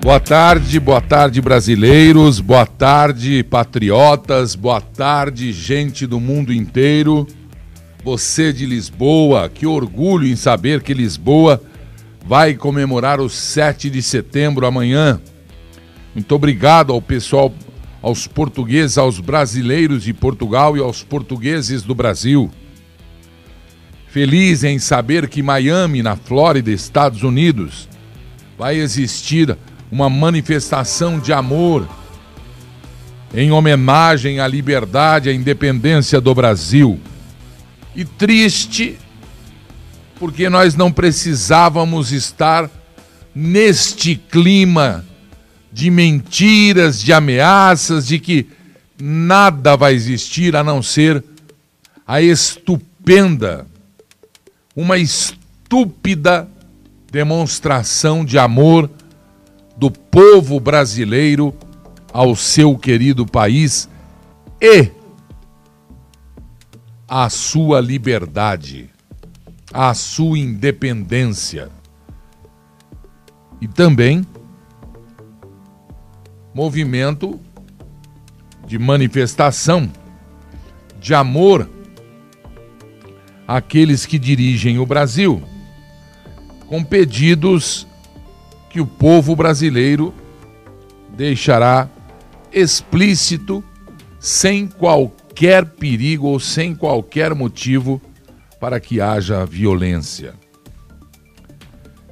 Boa tarde, boa tarde, brasileiros, boa tarde, patriotas, boa tarde, gente do mundo inteiro. Você de Lisboa, que orgulho em saber que Lisboa vai comemorar o 7 de setembro amanhã. Muito obrigado ao pessoal, aos portugueses, aos brasileiros de Portugal e aos portugueses do Brasil. Feliz em saber que Miami, na Flórida, Estados Unidos, vai existir uma manifestação de amor em homenagem à liberdade, à independência do Brasil. E triste porque nós não precisávamos estar neste clima de mentiras, de ameaças, de que nada vai existir a não ser a estupenda, uma estúpida demonstração de amor do povo brasileiro ao seu querido país e à sua liberdade, à sua independência. E também movimento de manifestação de amor àqueles que dirigem o Brasil, com pedidos que o povo brasileiro deixará explícito, sem qualquer perigo ou sem qualquer motivo para que haja violência.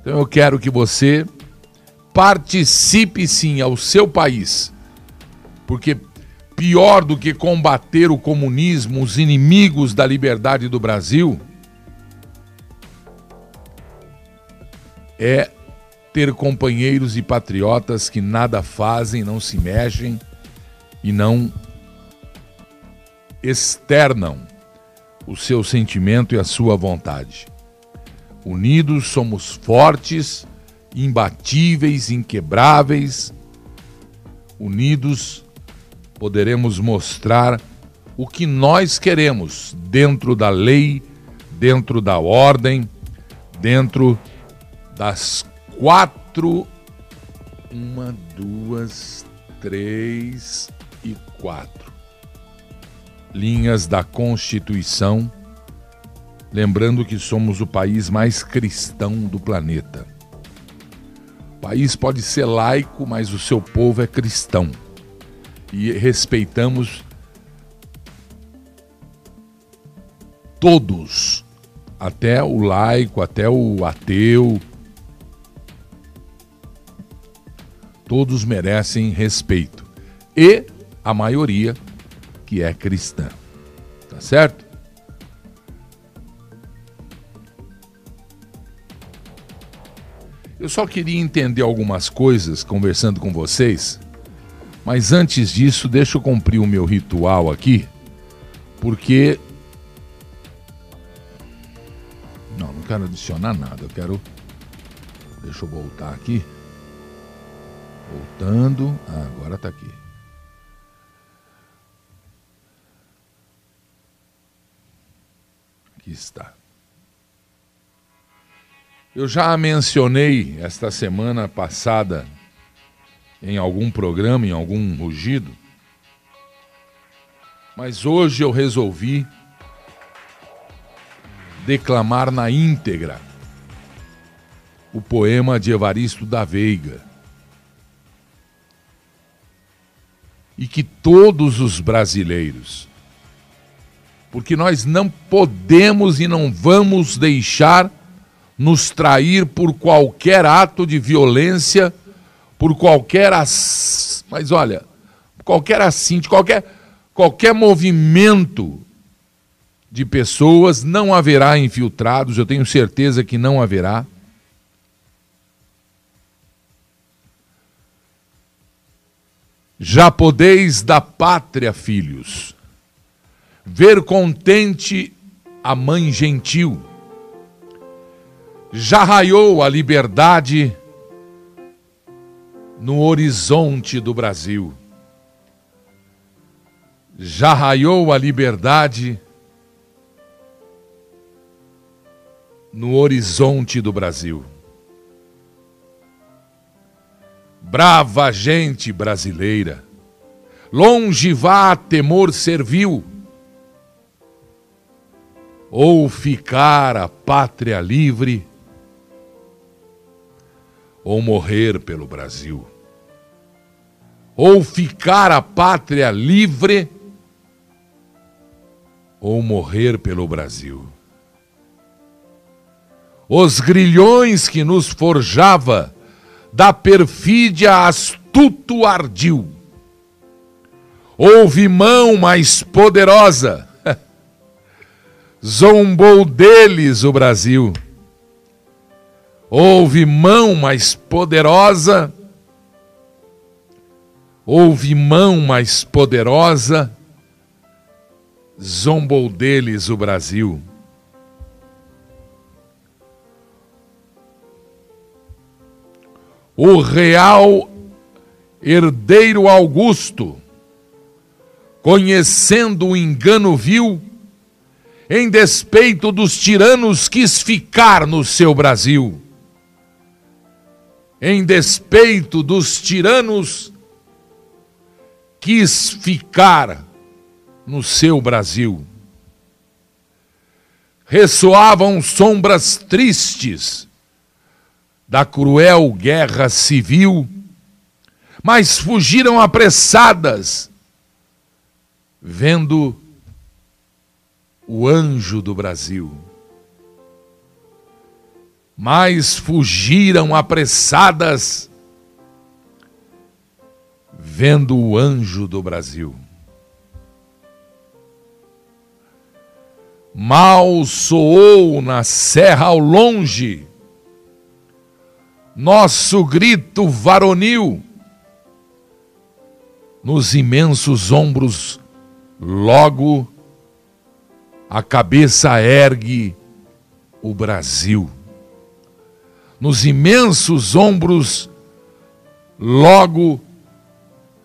Então eu quero que você participe sim ao seu país, porque pior do que combater o comunismo, os inimigos da liberdade do Brasil, é ter companheiros e patriotas que nada fazem, não se mexem e não externam o seu sentimento e a sua vontade. Unidos somos fortes, imbatíveis, inquebráveis. Unidos poderemos mostrar o que nós queremos dentro da lei, dentro da ordem, dentro das quatro. Uma, duas, três e quatro. Linhas da Constituição. Lembrando que somos o país mais cristão do planeta. O país pode ser laico, mas o seu povo é cristão. E respeitamos todos, até o laico, até o ateu, todos merecem respeito. E a maioria que é cristã. Tá certo? Eu só queria entender algumas coisas conversando com vocês, mas antes disso, deixa eu cumprir o meu ritual aqui, porque. Não, não quero adicionar nada, eu quero. Deixa eu voltar aqui. Voltando. Ah, agora está aqui. Aqui está. Eu já mencionei esta semana passada em algum programa, em algum rugido, mas hoje eu resolvi declamar na íntegra o poema de Evaristo da Veiga. E que todos os brasileiros, porque nós não podemos e não vamos deixar nos trair por qualquer ato de violência, por qualquer mas olha, qualquer assim, de qualquer qualquer movimento de pessoas, não haverá infiltrados, eu tenho certeza que não haverá. Já podeis da pátria, filhos, ver contente a mãe gentil. Já raiou a liberdade no horizonte do Brasil. Já raiou a liberdade no horizonte do Brasil. Brava gente brasileira, longe vá temor servil, ou ficar a pátria livre, ou morrer pelo Brasil. Ou ficar a pátria livre, ou morrer pelo Brasil. Os grilhões que nos forjava da perfídia astuto ardil. Houve mão mais poderosa, zombou deles o Brasil. Houve mão mais poderosa, houve mão mais poderosa, zombou deles o Brasil. O real herdeiro Augusto, conhecendo o engano vil, em despeito dos tiranos, quis ficar no seu Brasil. Em despeito dos tiranos, quis ficar no seu Brasil. Ressoavam sombras tristes da cruel guerra civil, mas fugiram apressadas, vendo o anjo do Brasil. Mas fugiram apressadas, vendo o anjo do Brasil. Mal soou na serra ao longe nosso grito varonil. Nos imensos ombros, logo a cabeça ergue o Brasil. Nos imensos ombros, logo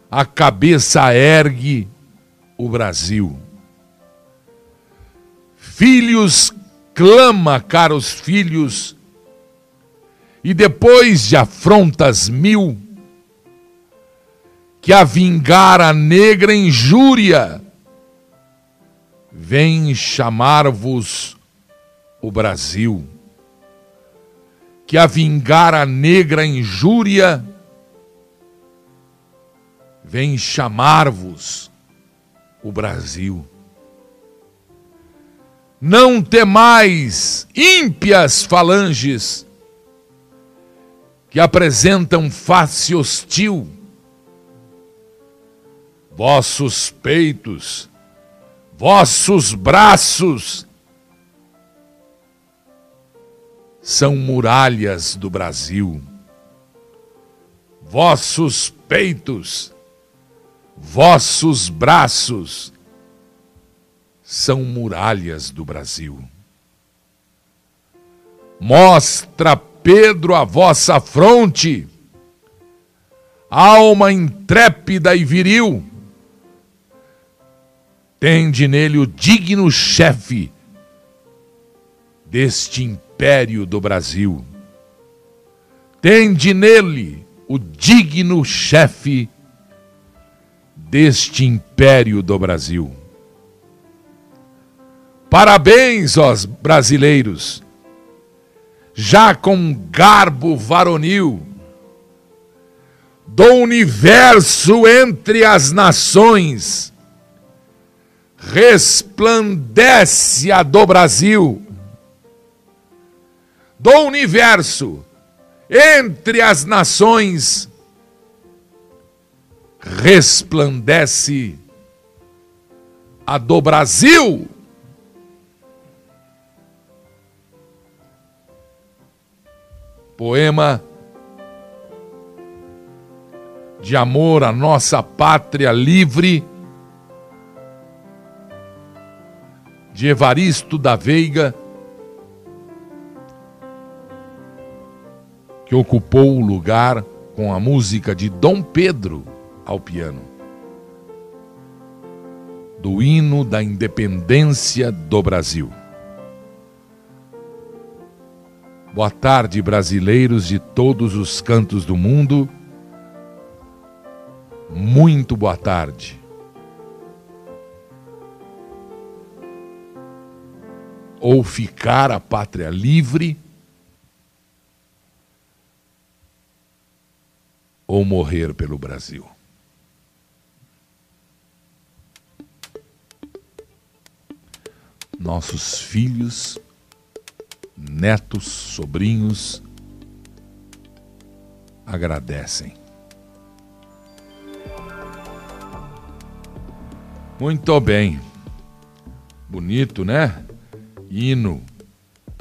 a cabeça ergue o Brasil. Filhos, clama, caros filhos, e depois de afrontas mil, que a vingar a negra injúria, vem chamar-vos o Brasil, que a vingar a negra injúria, vem chamar-vos o Brasil. Não temais ímpias falanges que apresentam face hostil. Vossos peitos, vossos braços são muralhas do Brasil. Vossos peitos, vossos braços são muralhas do Brasil. Mostra, Pedro, a vossa fronte, alma intrépida e viril. Tende nele o digno chefe deste império do Brasil. Tende nele o digno chefe deste império do Brasil. Parabéns, ó brasileiros, já com garbo varonil, do universo entre as nações, resplandece a do Brasil, do universo entre as nações, resplandece a do Brasil. Poema de amor à nossa pátria livre, de Evaristo da Veiga, que ocupou o lugar com a música de Dom Pedro ao piano, do hino da independência do Brasil. Boa tarde, brasileiros de todos os cantos do mundo. Muito boa tarde. Ou ficar a pátria livre, ou morrer pelo Brasil. Nossos filhos, netos, sobrinhos agradecem. Muito bem. Bonito, né? Hino.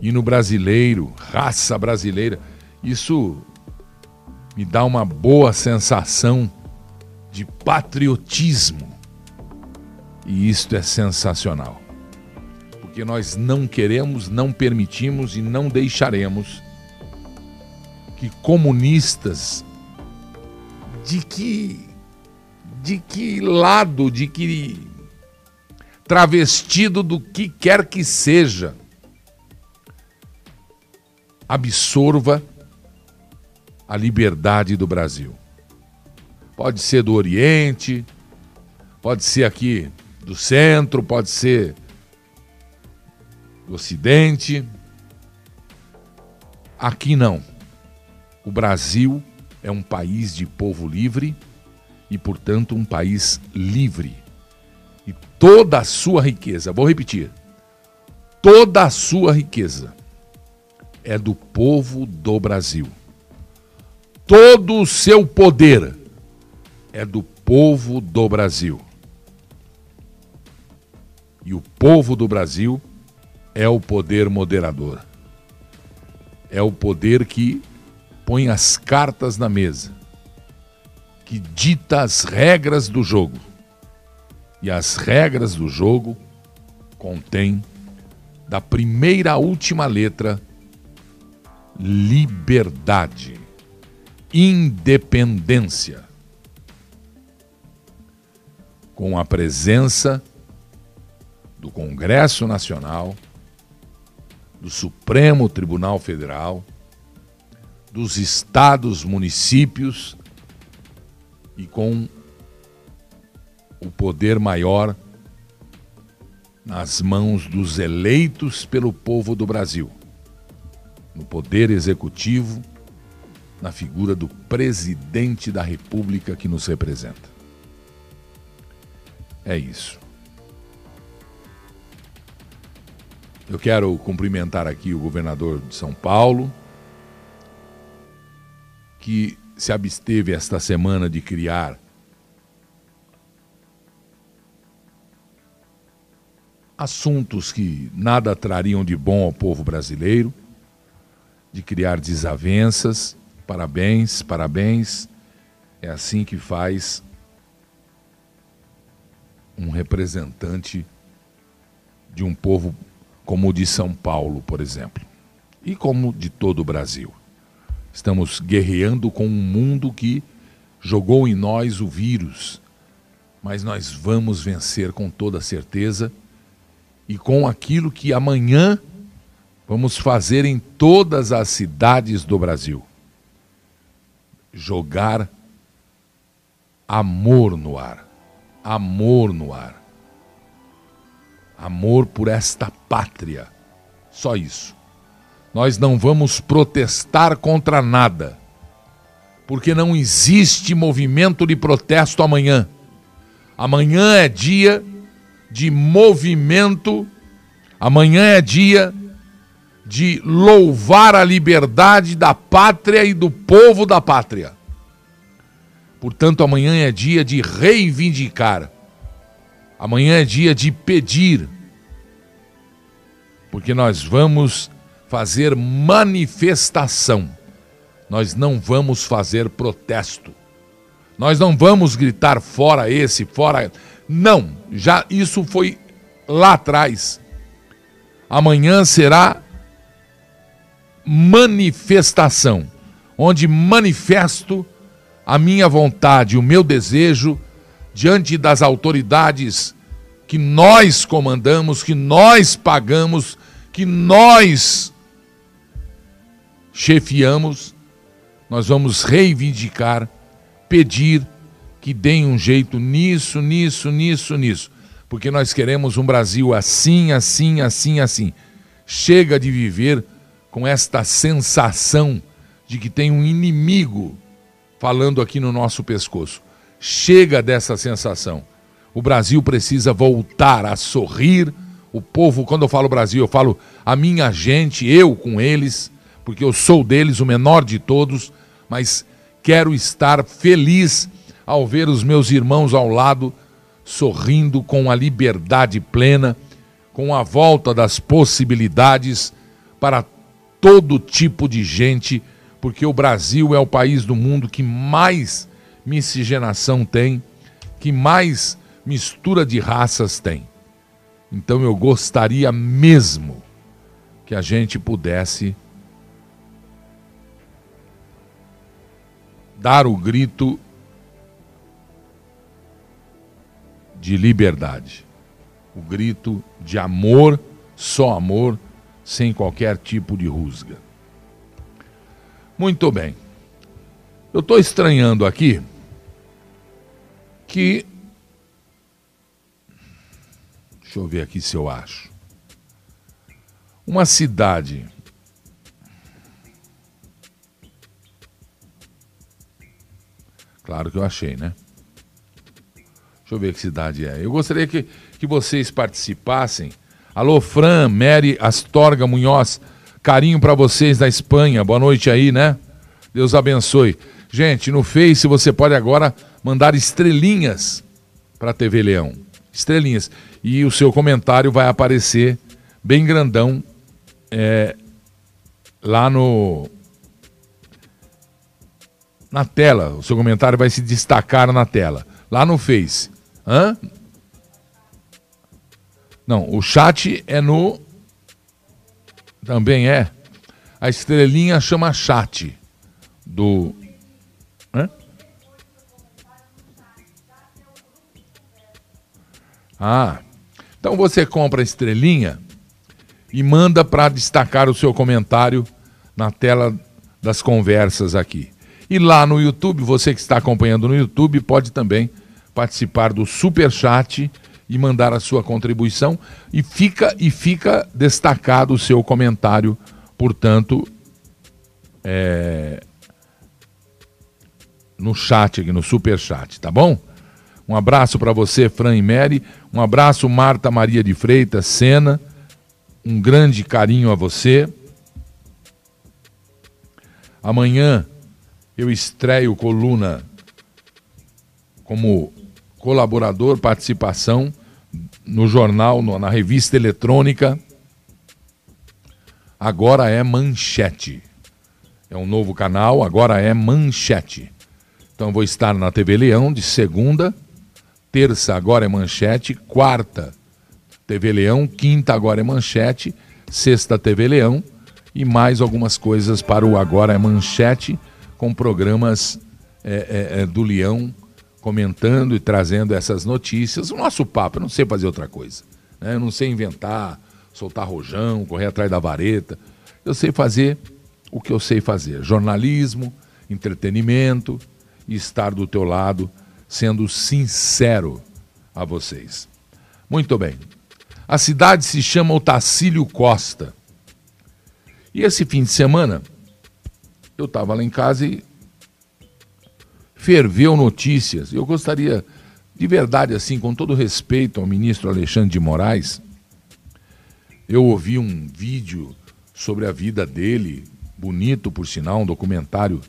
Hino brasileiro, raça brasileira. Isso me dá uma boa sensação de patriotismo. E isto é sensacional. Porque nós não queremos, não permitimos e não deixaremos que comunistas de que de que lado, de que travestido do que quer que seja, absorva a liberdade do Brasil. Pode ser do Oriente, pode ser aqui do centro, pode ser do Ocidente. Aqui não. O Brasil é um país de povo livre e, portanto, um país livre. E toda a sua riqueza, vou repetir, toda a sua riqueza é do povo do Brasil. Todo o seu poder é do povo do Brasil. E o povo do Brasil é o poder moderador. É o poder que põe as cartas na mesa que dita as regras do jogo. E as regras do jogo contêm da primeira à última letra liberdade, independência. Com a presença do Congresso Nacional, do Supremo Tribunal Federal, dos estados, municípios e com o poder maior nas mãos dos eleitos pelo povo do Brasil, no poder executivo, na figura do presidente da República que nos representa. É isso. Eu quero cumprimentar aqui o governador de São Paulo, que se absteve esta semana de criar assuntos que nada trariam de bom ao povo brasileiro, de criar desavenças. Parabéns, parabéns. É assim que faz um representante de um povo como o de São Paulo, por exemplo, e como de todo o Brasil. Estamos guerreando com um mundo que jogou em nós o vírus, mas nós vamos vencer com toda certeza e com aquilo que amanhã vamos fazer em todas as cidades do Brasil. Jogar amor no ar. Amor no ar. Amor por esta pátria. Só isso. Nós não vamos protestar contra nada, porque não existe movimento de protesto amanhã. Amanhã é dia de movimento, amanhã é dia de louvar a liberdade da pátria e do povo da pátria. Portanto, amanhã é dia de reivindicar, amanhã é dia de pedir, porque nós vamos fazer manifestação. Nós não vamos fazer protesto. Nós não vamos gritar fora esse, fora. Não, já isso foi lá atrás. Amanhã será manifestação, onde manifesto a minha vontade, o meu desejo diante das autoridades que nós comandamos, que nós pagamos, que nós chefiamos, nós vamos reivindicar, pedir que deem um jeito nisso, nisso, nisso, nisso. Porque nós queremos um Brasil assim, assim, assim, assim. Chega de viver com esta sensação de que tem um inimigo falando aqui no nosso pescoço. Chega dessa sensação. O Brasil precisa voltar a sorrir. O povo, quando eu falo Brasil, eu falo a minha gente, eu com eles, porque eu sou deles, o menor de todos, mas quero estar feliz ao ver os meus irmãos ao lado sorrindo com a liberdade plena, com a volta das possibilidades para todo tipo de gente, porque o Brasil é o país do mundo que mais miscigenação tem, que mais mistura de raças tem. Então eu gostaria mesmo que a gente pudesse dar o grito de liberdade, o grito de amor, só amor, sem qualquer tipo de rusga. Muito bem. Eu estou estranhando aqui que. Deixa eu ver aqui se eu acho. Uma cidade. Claro que eu achei, né? Deixa eu ver que cidade é. Eu gostaria que, que vocês participassem. Alô, Fran, Mary Astorga Munhoz, carinho para vocês da Espanha. Boa noite aí, né? Deus abençoe. Gente, no Face você pode agora mandar estrelinhas para a TV Leão. Estrelinhas. E o seu comentário vai aparecer bem grandão é, lá no. Na tela. O seu comentário vai se destacar na tela. Lá no Face. Hã? Não, o chat é no. Também é. A estrelinha chama chat do. Ah, então você compra a estrelinha e manda para destacar o seu comentário na tela das conversas aqui. E lá no YouTube, você que está acompanhando no YouTube, pode também participar do super chat e mandar a sua contribuição e fica e fica destacado o seu comentário, portanto, é, no chat aqui, no super chat, tá bom? Um abraço para você, Fran e Mary. Um abraço, Marta Maria de Freitas, Sena. Um grande carinho a você. Amanhã eu estreio coluna como colaborador, participação no jornal, no, na revista eletrônica. Agora é Manchete. É um novo canal, agora é Manchete. Então vou estar na TV Leão de segunda, terça agora é Manchete, quarta TV Leão, quinta agora é Manchete, sexta TV Leão e mais algumas coisas para o Agora é Manchete com programas é, é, é do Leão comentando e trazendo essas notícias. O nosso papo, eu não sei fazer outra coisa. Né? Eu não sei inventar, soltar rojão, correr atrás da vareta. Eu sei fazer o que eu sei fazer: jornalismo, entretenimento e estar do teu lado, sendo sincero a vocês. Muito bem. A cidade se chama Otacílio Costa. E esse fim de semana, eu estava lá em casa e ferveu notícias. Eu gostaria, de verdade, assim, com todo respeito ao ministro Alexandre de Moraes, eu ouvi um vídeo sobre a vida dele, bonito por sinal, um documentário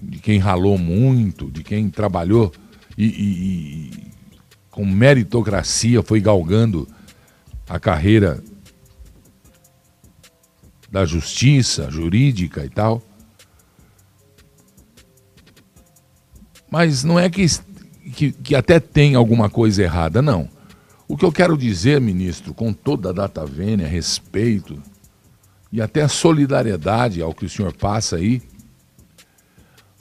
de quem ralou muito, de quem trabalhou e, e, e com meritocracia foi galgando a carreira da justiça jurídica e tal. Mas não é que, que, que até tem alguma coisa errada, não. O que eu quero dizer, ministro, com toda a data vênia, respeito e até solidariedade ao que o senhor passa aí,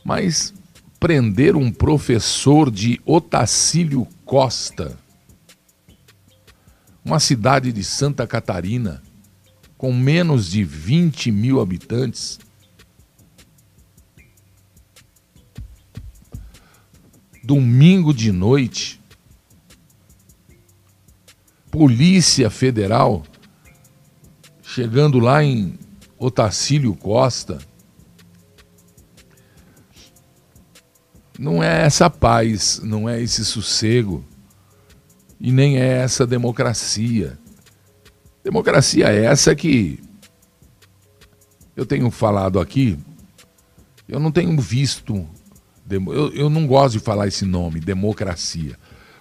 mas prender um professor de Otacílio Costa, uma cidade de Santa Catarina, com menos de 20 mil habitantes, domingo de noite, Polícia Federal chegando lá em Otacílio Costa. Não é essa paz, não é esse sossego e nem é essa democracia. Democracia é essa que eu tenho falado aqui, eu não tenho visto, eu, eu não gosto de falar esse nome, democracia,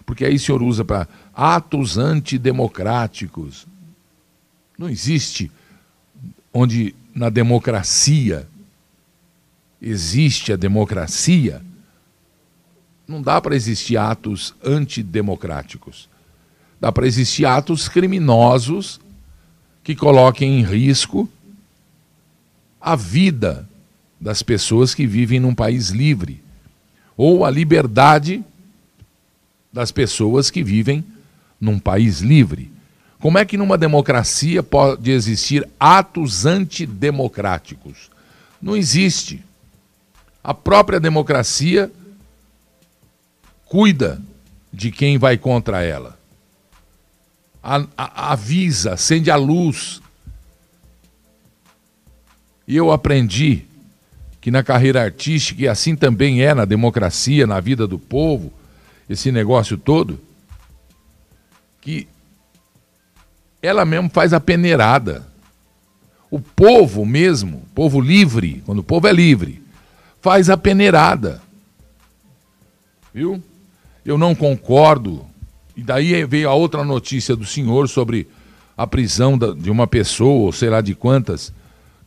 porque aí o senhor usa para atos antidemocráticos. Não existe onde na democracia existe a democracia, não dá para existir atos antidemocráticos. Dá para existir atos criminosos que coloquem em risco a vida das pessoas que vivem num país livre ou a liberdade das pessoas que vivem num país livre. Como é que numa democracia pode existir atos antidemocráticos? Não existe. A própria democracia cuida de quem vai contra ela. A, a, avisa, acende a luz. E eu aprendi que na carreira artística, e assim também é na democracia, na vida do povo, esse negócio todo, que ela mesmo faz a peneirada. O povo mesmo, povo livre, quando o povo é livre, faz a peneirada. Viu? Eu não concordo. E daí veio a outra notícia do senhor sobre a prisão de uma pessoa, ou sei lá de quantas,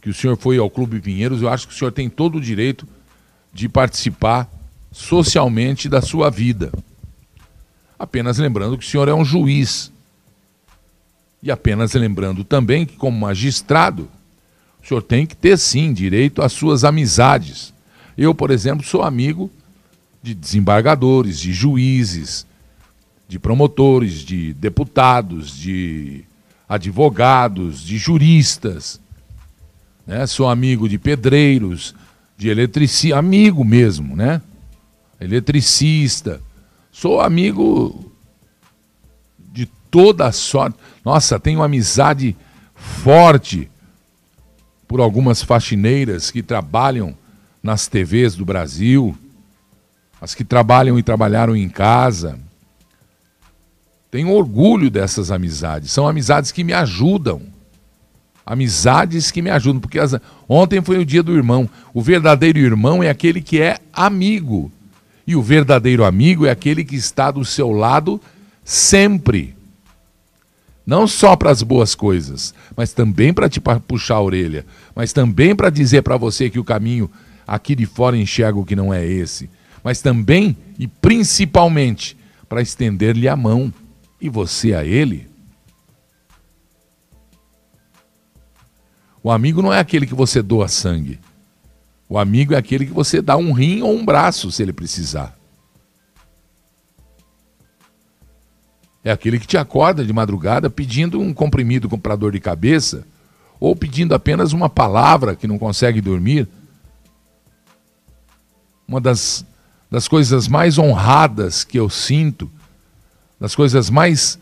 que o senhor foi ao Clube Pinheiros. Eu acho que o senhor tem todo o direito de participar socialmente da sua vida. Apenas lembrando que o senhor é um juiz. E apenas lembrando também que, como magistrado, o senhor tem que ter sim direito às suas amizades. Eu, por exemplo, sou amigo de desembargadores, de juízes, de promotores, de deputados, de advogados, de juristas. Né? Sou amigo de pedreiros, de eletricistas, amigo mesmo, né? Eletricista. Sou amigo de toda a sorte. Nossa, tenho amizade forte por algumas faxineiras que trabalham nas TVs do Brasil as que trabalham e trabalharam em casa. Tenho orgulho dessas amizades. São amizades que me ajudam. Amizades que me ajudam. Porque as... ontem foi o dia do irmão. O verdadeiro irmão é aquele que é amigo. E o verdadeiro amigo é aquele que está do seu lado sempre. Não só para as boas coisas, mas também para te puxar a orelha, mas também para dizer para você que o caminho aqui de fora enxerga o que não é esse mas também e principalmente para estender-lhe a mão e você a ele. O amigo não é aquele que você doa sangue. O amigo é aquele que você dá um rim ou um braço se ele precisar. É aquele que te acorda de madrugada pedindo um comprimido para dor de cabeça ou pedindo apenas uma palavra que não consegue dormir. Uma das das coisas mais honradas que eu sinto, das coisas mais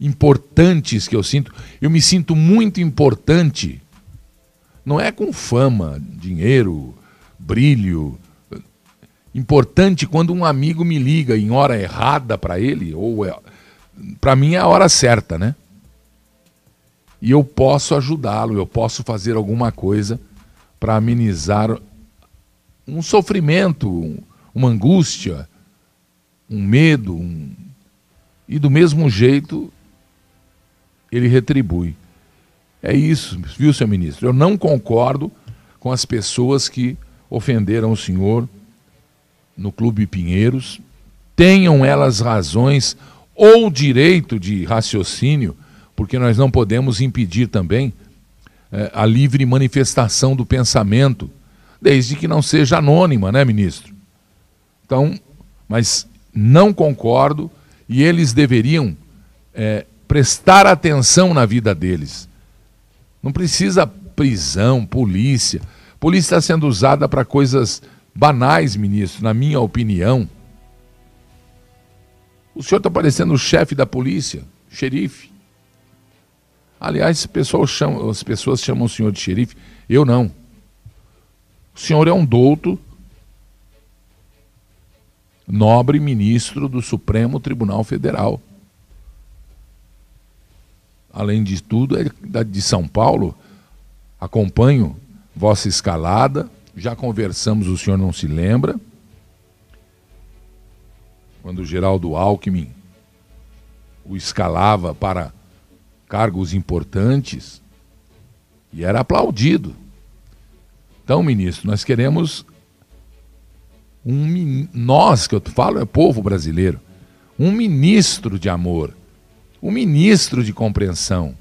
importantes que eu sinto. Eu me sinto muito importante. Não é com fama, dinheiro, brilho. Importante quando um amigo me liga em hora errada para ele, ou é, para mim é a hora certa, né? E eu posso ajudá-lo, eu posso fazer alguma coisa para amenizar um sofrimento, uma angústia, um medo, um... e do mesmo jeito ele retribui. É isso, viu, seu ministro? Eu não concordo com as pessoas que ofenderam o senhor no Clube Pinheiros, tenham elas razões ou direito de raciocínio, porque nós não podemos impedir também é, a livre manifestação do pensamento, desde que não seja anônima, né, ministro? Então, mas não concordo e eles deveriam é, prestar atenção na vida deles. Não precisa prisão, polícia. Polícia está sendo usada para coisas banais, ministro, na minha opinião. O senhor está parecendo o chefe da polícia, xerife. Aliás, pessoal chama, as pessoas chamam o senhor de xerife, eu não. O senhor é um douto, nobre ministro do Supremo Tribunal Federal. Além de tudo, é de São Paulo. Acompanho vossa escalada, já conversamos, o senhor não se lembra. Quando o Geraldo Alckmin o escalava para cargos importantes e era aplaudido. Então, ministro, nós queremos um nós que eu falo é povo brasileiro, um ministro de amor, um ministro de compreensão,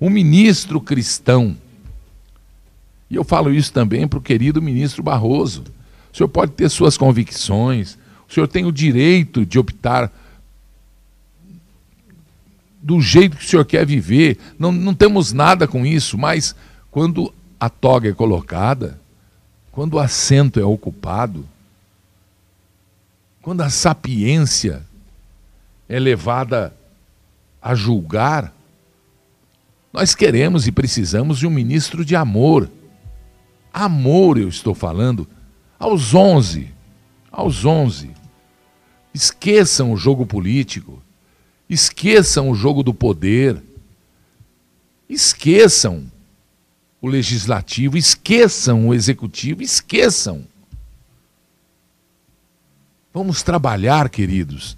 um ministro cristão. E eu falo isso também para o querido ministro Barroso. O senhor pode ter suas convicções, o senhor tem o direito de optar do jeito que o senhor quer viver. Não, não temos nada com isso, mas quando a toga é colocada, quando o assento é ocupado, quando a sapiência é levada a julgar, nós queremos e precisamos de um ministro de amor. Amor, eu estou falando, aos onze, aos onze. Esqueçam o jogo político, esqueçam o jogo do poder, esqueçam o legislativo, esqueçam o executivo, esqueçam. Vamos trabalhar, queridos.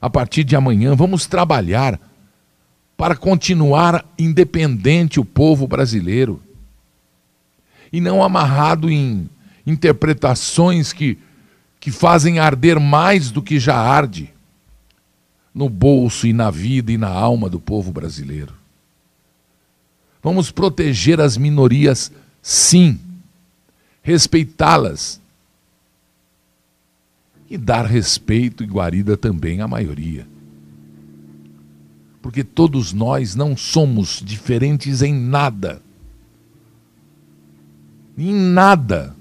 A partir de amanhã, vamos trabalhar para continuar independente o povo brasileiro e não amarrado em interpretações que, que fazem arder mais do que já arde no bolso e na vida e na alma do povo brasileiro. Vamos proteger as minorias, sim, respeitá-las e dar respeito e guarida também à maioria. Porque todos nós não somos diferentes em nada. Em nada.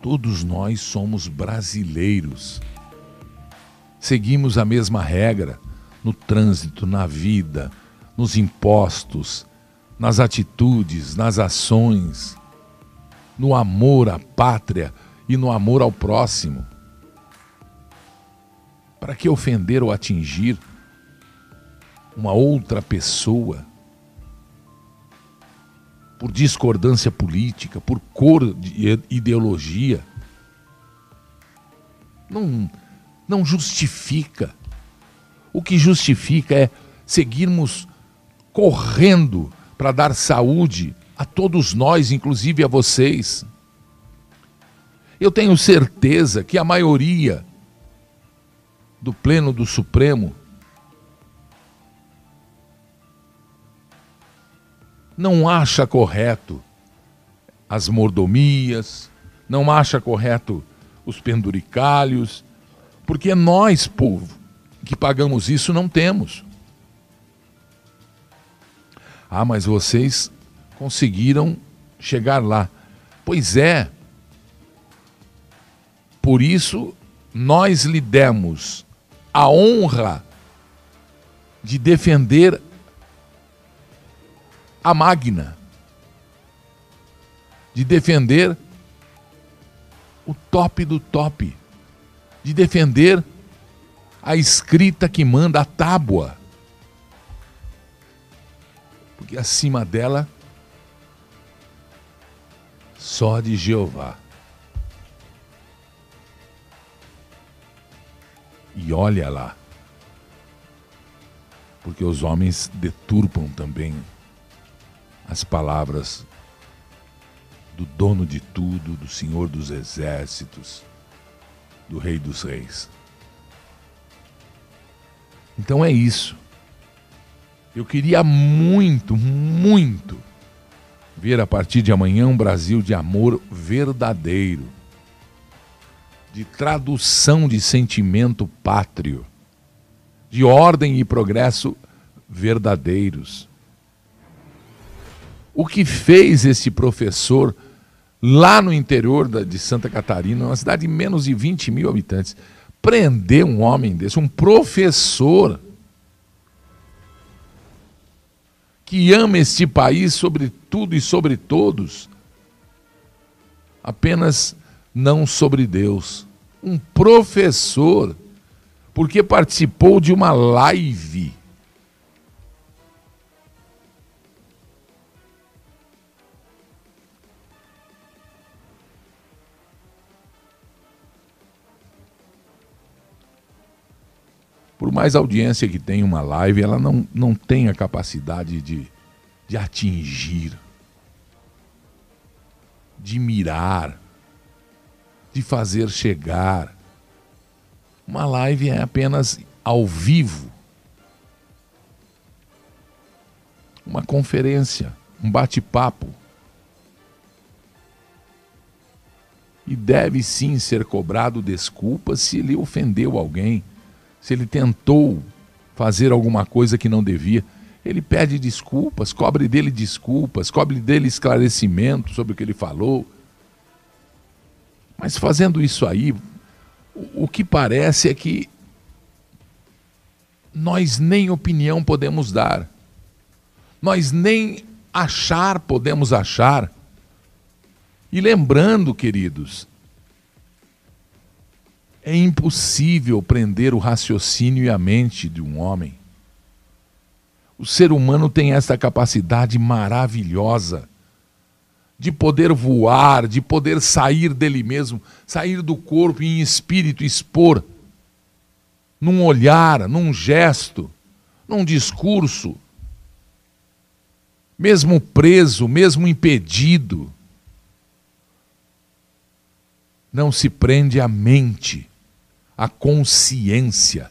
Todos nós somos brasileiros. Seguimos a mesma regra no trânsito, na vida, nos impostos, nas atitudes, nas ações, no amor à pátria e no amor ao próximo. Para que ofender ou atingir uma outra pessoa por discordância política, por cor de ideologia? Não, não justifica o que justifica é seguirmos correndo para dar saúde a todos nós, inclusive a vocês. Eu tenho certeza que a maioria do Pleno do Supremo não acha correto as mordomias, não acha correto os penduricalhos, porque nós, povo, que pagamos isso não temos. Ah, mas vocês conseguiram chegar lá. Pois é. Por isso, nós lhe demos a honra de defender a Magna, de defender o top do top, de defender a escrita que manda a tábua. Porque acima dela, só de Jeová. E olha lá, porque os homens deturpam também as palavras do dono de tudo, do Senhor dos exércitos, do Rei dos Reis. Então é isso. Eu queria muito, muito ver a partir de amanhã um Brasil de amor verdadeiro, de tradução de sentimento pátrio, de ordem e progresso verdadeiros. O que fez esse professor lá no interior de Santa Catarina, uma cidade de menos de 20 mil habitantes, prender um homem desse, um professor que ama este país sobre tudo e sobre todos, apenas não sobre Deus. Um professor, porque participou de uma live por mais audiência que tenha uma live, ela não, não tem a capacidade de, de atingir, de mirar, de fazer chegar. Uma live é apenas ao vivo. Uma conferência, um bate-papo. E deve sim ser cobrado desculpas se ele ofendeu alguém se ele tentou fazer alguma coisa que não devia, ele pede desculpas, cobre dele desculpas, cobre dele esclarecimento sobre o que ele falou. Mas fazendo isso aí, o, o que parece é que nós nem opinião podemos dar, nós nem achar podemos achar. E lembrando, queridos, é impossível prender o raciocínio e a mente de um homem. O ser humano tem essa capacidade maravilhosa de poder voar, de poder sair dele mesmo, sair do corpo e em espírito expor, num olhar, num gesto, num discurso, mesmo preso, mesmo impedido. Não se prende a mente a consciência.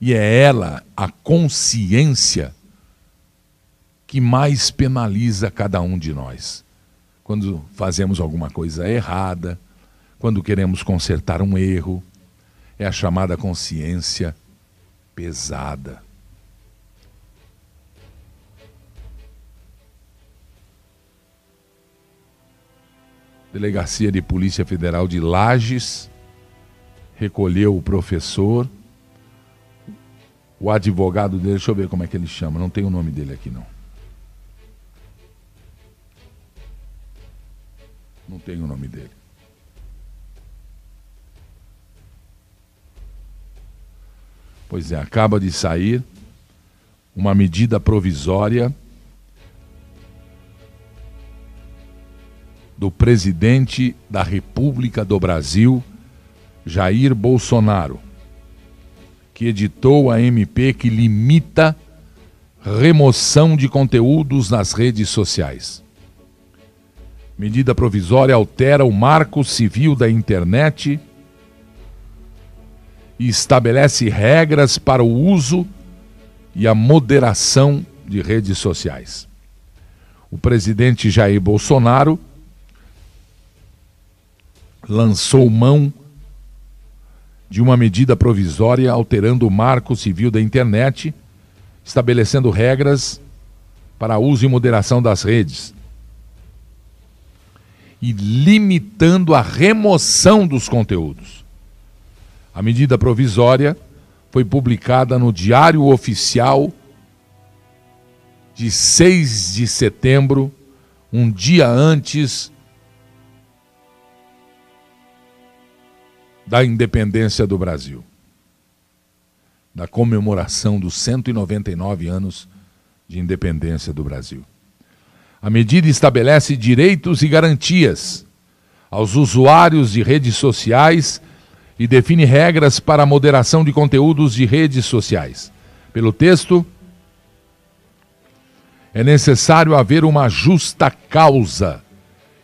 E é ela, a consciência, que mais penaliza cada um de nós. Quando fazemos alguma coisa errada, quando queremos consertar um erro, é a chamada consciência pesada. Delegacia de Polícia Federal de Lages recolheu o professor, o advogado dele, deixa eu ver como é que ele chama, não tem o nome dele aqui não. Não tem o nome dele. Pois é, acaba de sair uma medida provisória do presidente da República do Brasil, Jair Bolsonaro, que editou a MP que limita remoção de conteúdos nas redes sociais. Medida provisória altera o marco civil da internet e estabelece regras para o uso e a moderação de redes sociais. O presidente Jair Bolsonaro lançou mão de uma medida provisória alterando o marco civil da internet, estabelecendo regras para uso e moderação das redes e limitando a remoção dos conteúdos. A medida provisória foi publicada no Diário Oficial de 6 de setembro, um dia antes da independência do Brasil, da comemoração dos 199 anos de independência do Brasil. A medida estabelece direitos e garantias aos usuários de redes sociais e define regras para a moderação de conteúdos de redes sociais. Pelo texto, é necessário haver uma justa causa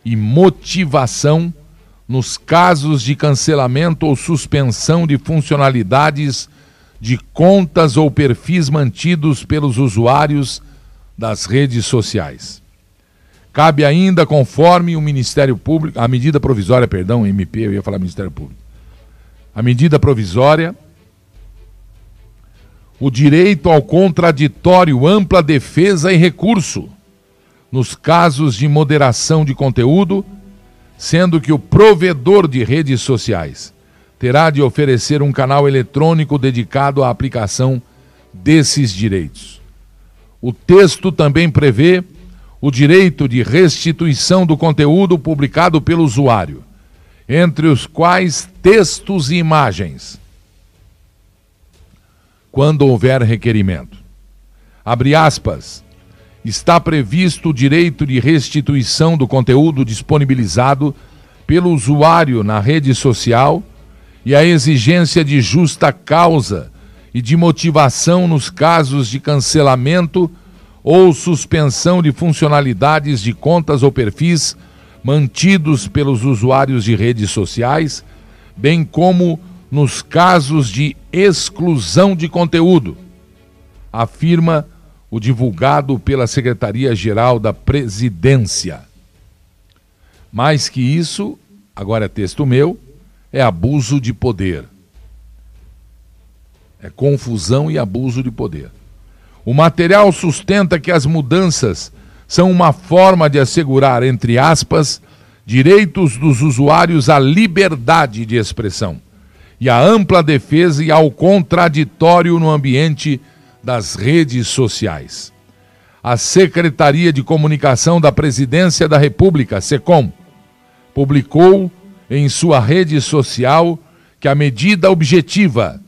e motivação nos casos de cancelamento ou suspensão de funcionalidades de contas ou perfis mantidos pelos usuários das redes sociais. Cabe ainda, conforme o Ministério Público, a medida provisória, perdão, MP, eu ia falar Ministério Público. A medida provisória, o direito ao contraditório, ampla defesa e recurso, nos casos de moderação de conteúdo, sendo que o provedor de redes sociais terá de oferecer um canal eletrônico dedicado à aplicação desses direitos. O texto também prevê o direito de restituição do conteúdo publicado pelo usuário, entre os quais textos e imagens, quando houver requerimento. Abre aspas. Está previsto o direito de restituição do conteúdo disponibilizado pelo usuário na rede social e a exigência de justa causa e de motivação nos casos de cancelamento ou suspensão de funcionalidades de contas ou perfis mantidos pelos usuários de redes sociais, bem como nos casos de exclusão de conteúdo, afirma o divulgado pela Secretaria-Geral da Presidência. Mais que isso, agora é texto meu, é abuso de poder. É confusão e abuso de poder. O material sustenta que as mudanças são uma forma de assegurar, entre aspas, direitos dos usuários à liberdade de expressão e à ampla defesa e ao contraditório no ambiente das redes sociais. A Secretaria de Comunicação da Presidência da República, SECOM, publicou em sua rede social que a medida objetiva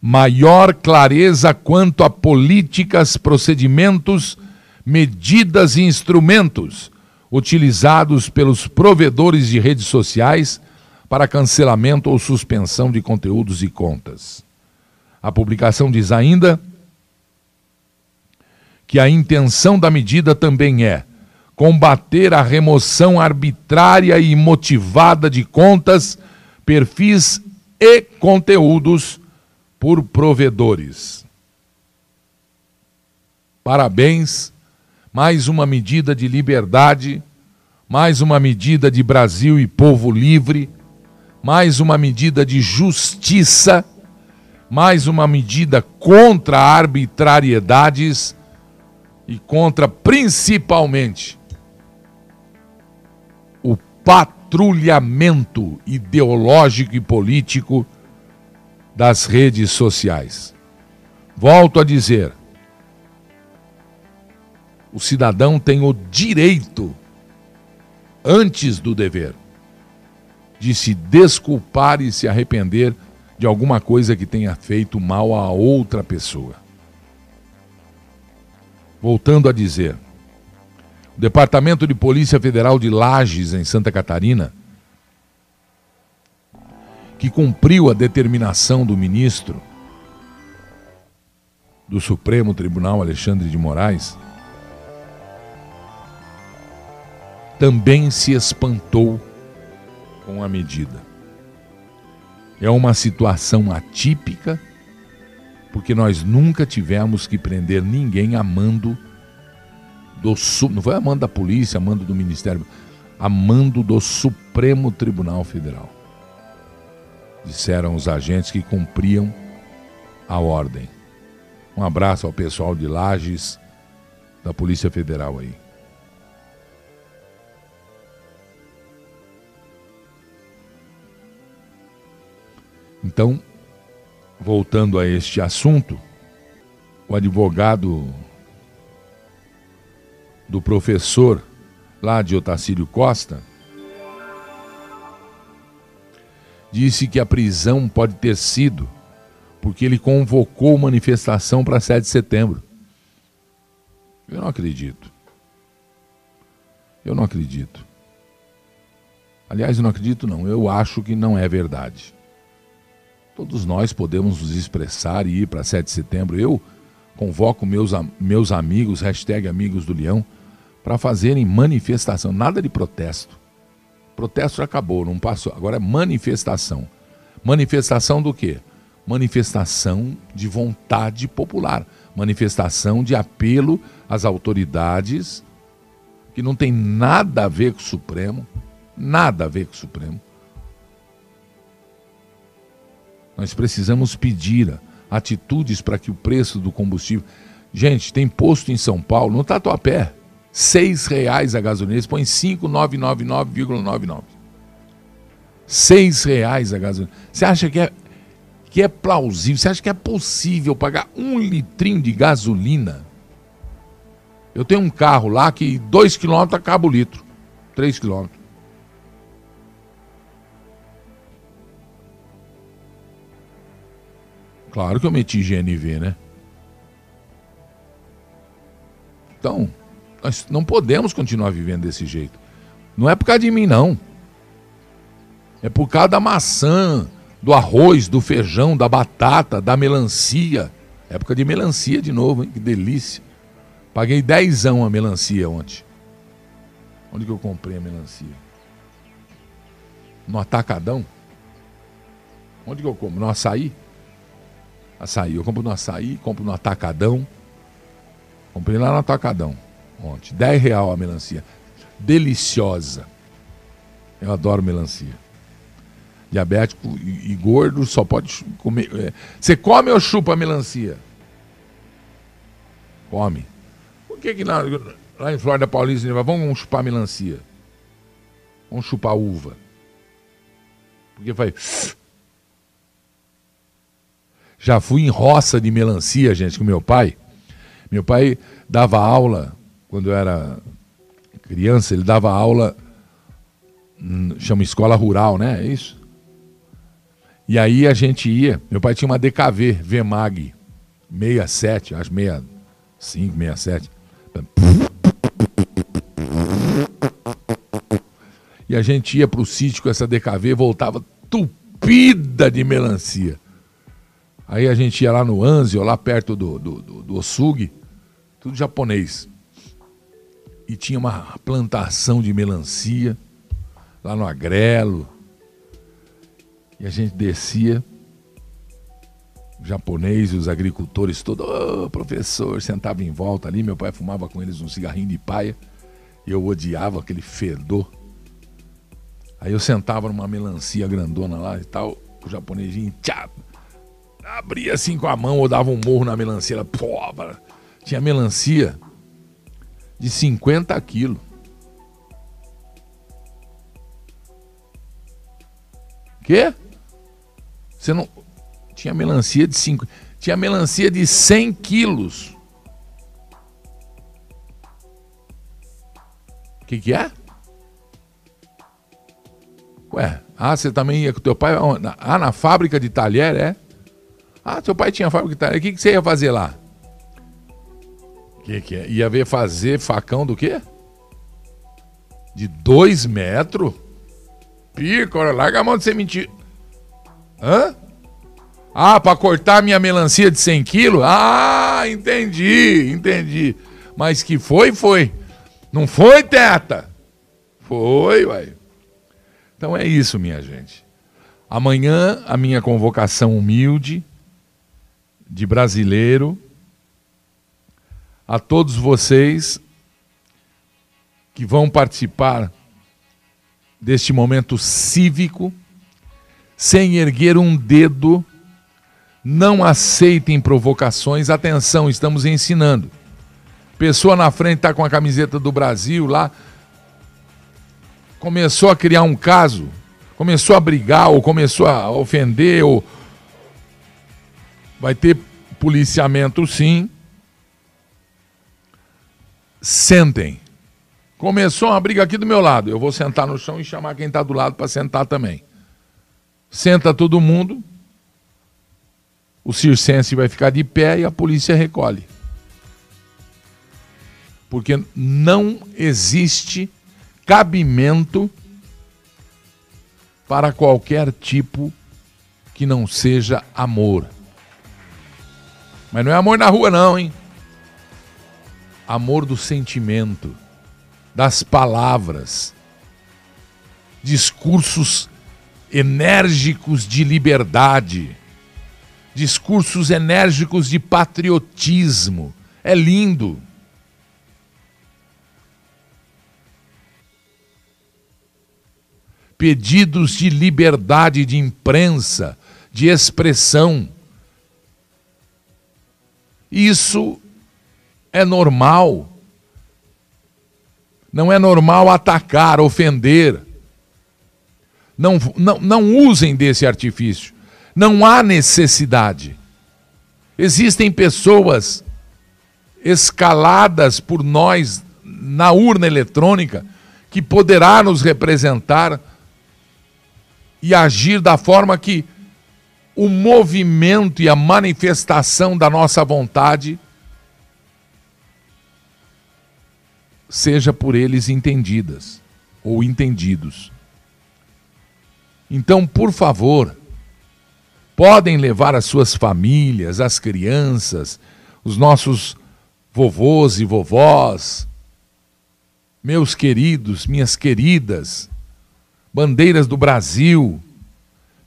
maior clareza quanto a políticas, procedimentos, medidas e instrumentos utilizados pelos provedores de redes sociais para cancelamento ou suspensão de conteúdos e contas. A publicação diz ainda que a intenção da medida também é combater a remoção arbitrária e motivada de contas, perfis e conteúdos por provedores. Parabéns, mais uma medida de liberdade, mais uma medida de Brasil e povo livre, mais uma medida de justiça, mais uma medida contra arbitrariedades e contra principalmente o patrulhamento ideológico e político das redes sociais. Volto a dizer: o cidadão tem o direito, antes do dever, de se desculpar e se arrepender de alguma coisa que tenha feito mal a outra pessoa. Voltando a dizer, o Departamento de Polícia Federal de Lages, em Santa Catarina, que cumpriu a determinação do ministro do Supremo Tribunal, Alexandre de Moraes, também se espantou com a medida. É uma situação atípica, porque nós nunca tivemos que prender ninguém a mando do não foi a mando da polícia, a mando do Ministério, a mando do Supremo Tribunal Federal. Disseram os agentes que cumpriam a ordem. Um abraço ao pessoal de Lages, da Polícia Federal aí. Então, voltando a este assunto, o advogado do professor lá de Otacílio Costa disse que a prisão pode ter sido porque ele convocou manifestação para 7 de setembro. Eu não acredito. Eu não acredito. Aliás, eu não acredito não, eu acho que não é verdade. Todos nós podemos nos expressar e ir para 7 de setembro. Eu convoco meus, meus amigos, hashtag amigos do Leão, para fazerem manifestação, nada de protesto. Protesto acabou, não passou. Agora é manifestação. Manifestação do quê? Manifestação de vontade popular, manifestação de apelo às autoridades que não tem nada a ver com o Supremo, nada a ver com o Supremo. Nós precisamos pedir atitudes para que o preço do combustível Gente, tem posto em São Paulo, no Tatuapé, seis reais a gasolina. Eles põem 5,999,99. Seis reais a gasolina. Você acha que é, que é plausível? Você acha que é possível pagar um litrinho de gasolina? Eu tenho um carro lá que dois quilômetros acaba o litro. Três quilômetros. Claro que eu meti GNV, né? Então, nós não podemos continuar vivendo desse jeito. Não é por causa de mim, não. É por causa da maçã, do arroz, do feijão, da batata, da melancia. Época de melancia de novo, hein? Que delícia. Paguei dezão a melancia ontem. Onde que eu comprei a melancia? No atacadão? Onde que eu compro? No açaí? Açaí. Eu compro no açaí, compro no atacadão. Comprei lá no atacadão ontem. 10 real a melancia. Deliciosa. Eu adoro melancia. Diabético e, e gordo só pode comer. É. Você come ou chupa a melancia? Come. Por que, que lá, lá em Flórida Paulista vamos chupar melancia? Vamos chupar uva. Porque faz. Já fui em roça de melancia, gente, com meu pai. Meu pai dava aula, quando eu era criança, ele dava aula, hum, chama escola rural, né? É isso? E aí a gente ia, meu pai tinha uma DKV, VMAG, 67, acho 65, 67. E a gente ia para o sítio com essa DKV, voltava tupida de melancia. Aí a gente ia lá no Anzio, lá perto do, do, do, do Osugi, tudo japonês. E tinha uma plantação de melancia lá no Agrelo. E a gente descia, japonês e os agricultores todos, oh, professor, sentava em volta ali, meu pai fumava com eles um cigarrinho de paia. Eu odiava aquele fedor. Aí eu sentava numa melancia grandona lá e tal, o japonês tchá, abria assim com a mão ou dava um morro na melancia. Pô, tinha melancia de 50 quilos. Quê? Você não. Tinha melancia de 5. Tinha melancia de 100 quilos. O que, que é? Ué, ah, você também ia com teu pai? Ah, na fábrica de talher, é? Ah, seu pai tinha fábrica de talher. O que, que você ia fazer lá? O que, que é? Ia ver fazer facão do quê? De dois metros? Pico, larga a mão de ser mentir. Hã? Ah, para cortar minha melancia de 100 quilos? Ah, entendi, entendi. Mas que foi, foi. Não foi, teta? Foi, uai. Então é isso, minha gente. Amanhã, a minha convocação humilde de brasileiro a todos vocês que vão participar deste momento cívico, sem erguer um dedo, não aceitem provocações. Atenção, estamos ensinando. Pessoa na frente está com a camiseta do Brasil lá, começou a criar um caso, começou a brigar, ou começou a ofender, ou Vai ter policiamento sim. Sentem. Começou uma briga aqui do meu lado. Eu vou sentar no chão e chamar quem está do lado para sentar também. Senta todo mundo. O circense vai ficar de pé e a polícia recolhe. Porque não existe cabimento para qualquer tipo que não seja amor. Mas não é amor na rua, não, hein? Amor do sentimento, das palavras, discursos enérgicos de liberdade, discursos enérgicos de patriotismo. É lindo. Pedidos de liberdade de imprensa, de expressão isso é normal. Não é normal atacar, ofender. Não, não, não usem desse artifício. Não há necessidade. Existem pessoas escaladas por nós na urna eletrônica que poderá nos representar e agir da forma que o movimento e a manifestação da nossa vontade seja por eles entendidas ou entendidos. Então, por favor, podem levar as suas famílias, as crianças, os nossos vovôs e vovós, meus queridos, minhas queridas, bandeiras do Brasil,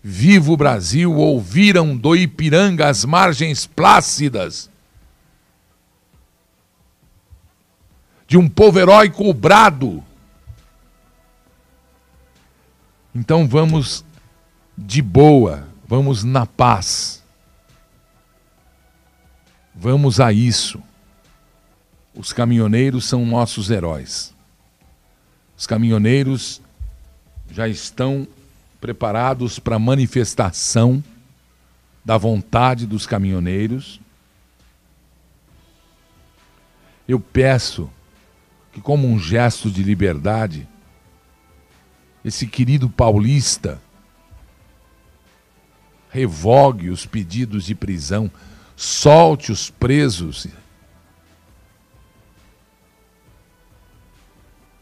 vivo Brasil, ouviram do Ipiranga as margens plácidas de um povo heróico brado. Então vamos de boa, vamos na paz. Vamos a isso. Os caminhoneiros são nossos heróis. Os caminhoneiros já estão preparados para a manifestação da vontade dos caminhoneiros. Eu peço que, como um gesto de liberdade, esse querido paulista revogue os pedidos de prisão, solte os presos.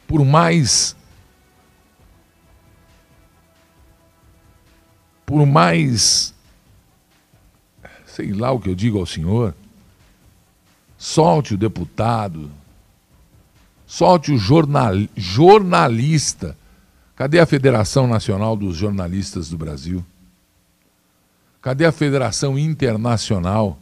Por mais por mais sei lá o que eu digo ao senhor, solte o deputado, solte o jornal, jornalista. Cadê a Federação Nacional dos Jornalistas do Brasil? Cadê a Federação Internacional?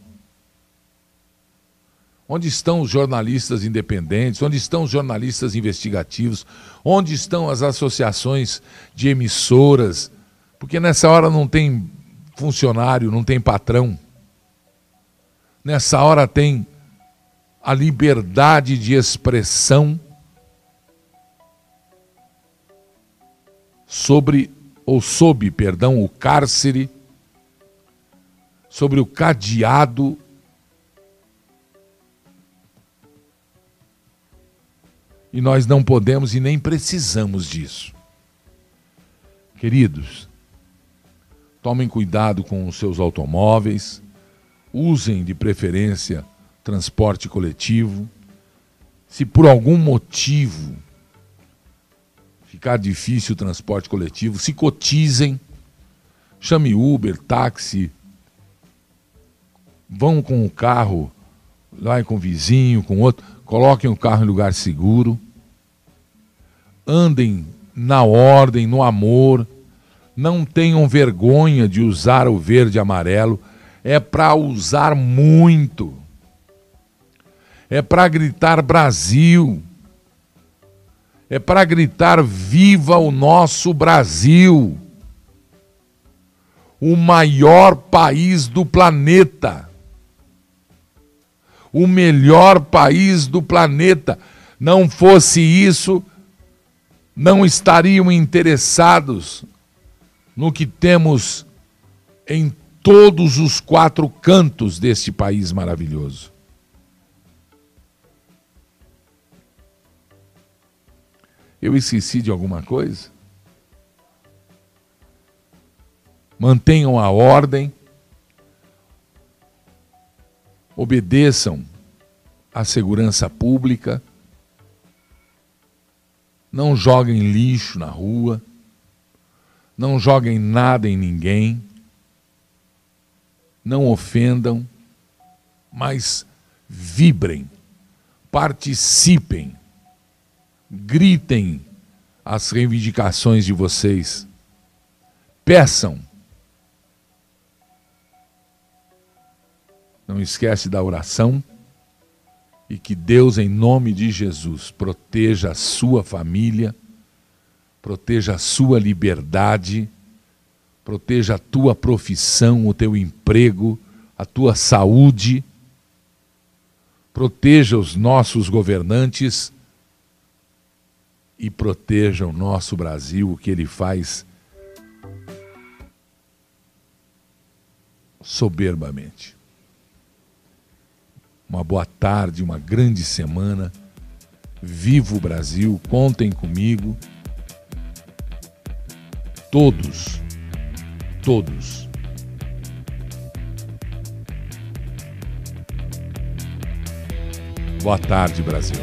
Onde estão os jornalistas independentes? Onde estão os jornalistas investigativos? Onde estão as associações de emissoras? Porque nessa hora não tem funcionário, não tem patrão. Nessa hora tem a liberdade de expressão sobre ou sob, perdão, o cárcere, sobre o cadeado E nós não podemos e nem precisamos disso. Queridos, tomem cuidado com os seus automóveis, usem de preferência transporte coletivo. Se por algum motivo ficar difícil o transporte coletivo, se cotizem, chame Uber, táxi, vão com o carro, lá com o vizinho, com outro, coloquem o carro em lugar seguro, andem na ordem, no amor, não tenham vergonha de usar o verde e amarelo, é para usar muito. É para gritar Brasil, é para gritar viva o nosso Brasil, o maior país do planeta, o melhor país do planeta. Não fosse isso, não estariam interessados no que temos em todos os quatro cantos deste país maravilhoso. Eu esqueci de alguma coisa? Mantenham a ordem, obedeçam à segurança pública, não joguem lixo na rua, não joguem nada em ninguém, não ofendam, mas vibrem, participem gritem as reivindicações de vocês. Peçam. Não esquece da oração e que Deus, em nome de Jesus, proteja a sua família, proteja a sua liberdade, proteja a tua profissão, o teu emprego, a tua saúde proteja os nossos governantes e proteja o nosso Brasil, o que ele faz soberbamente. Uma boa tarde, uma grande semana. Viva o Brasil, contem comigo. Todos, todos. Boa tarde, Brasil.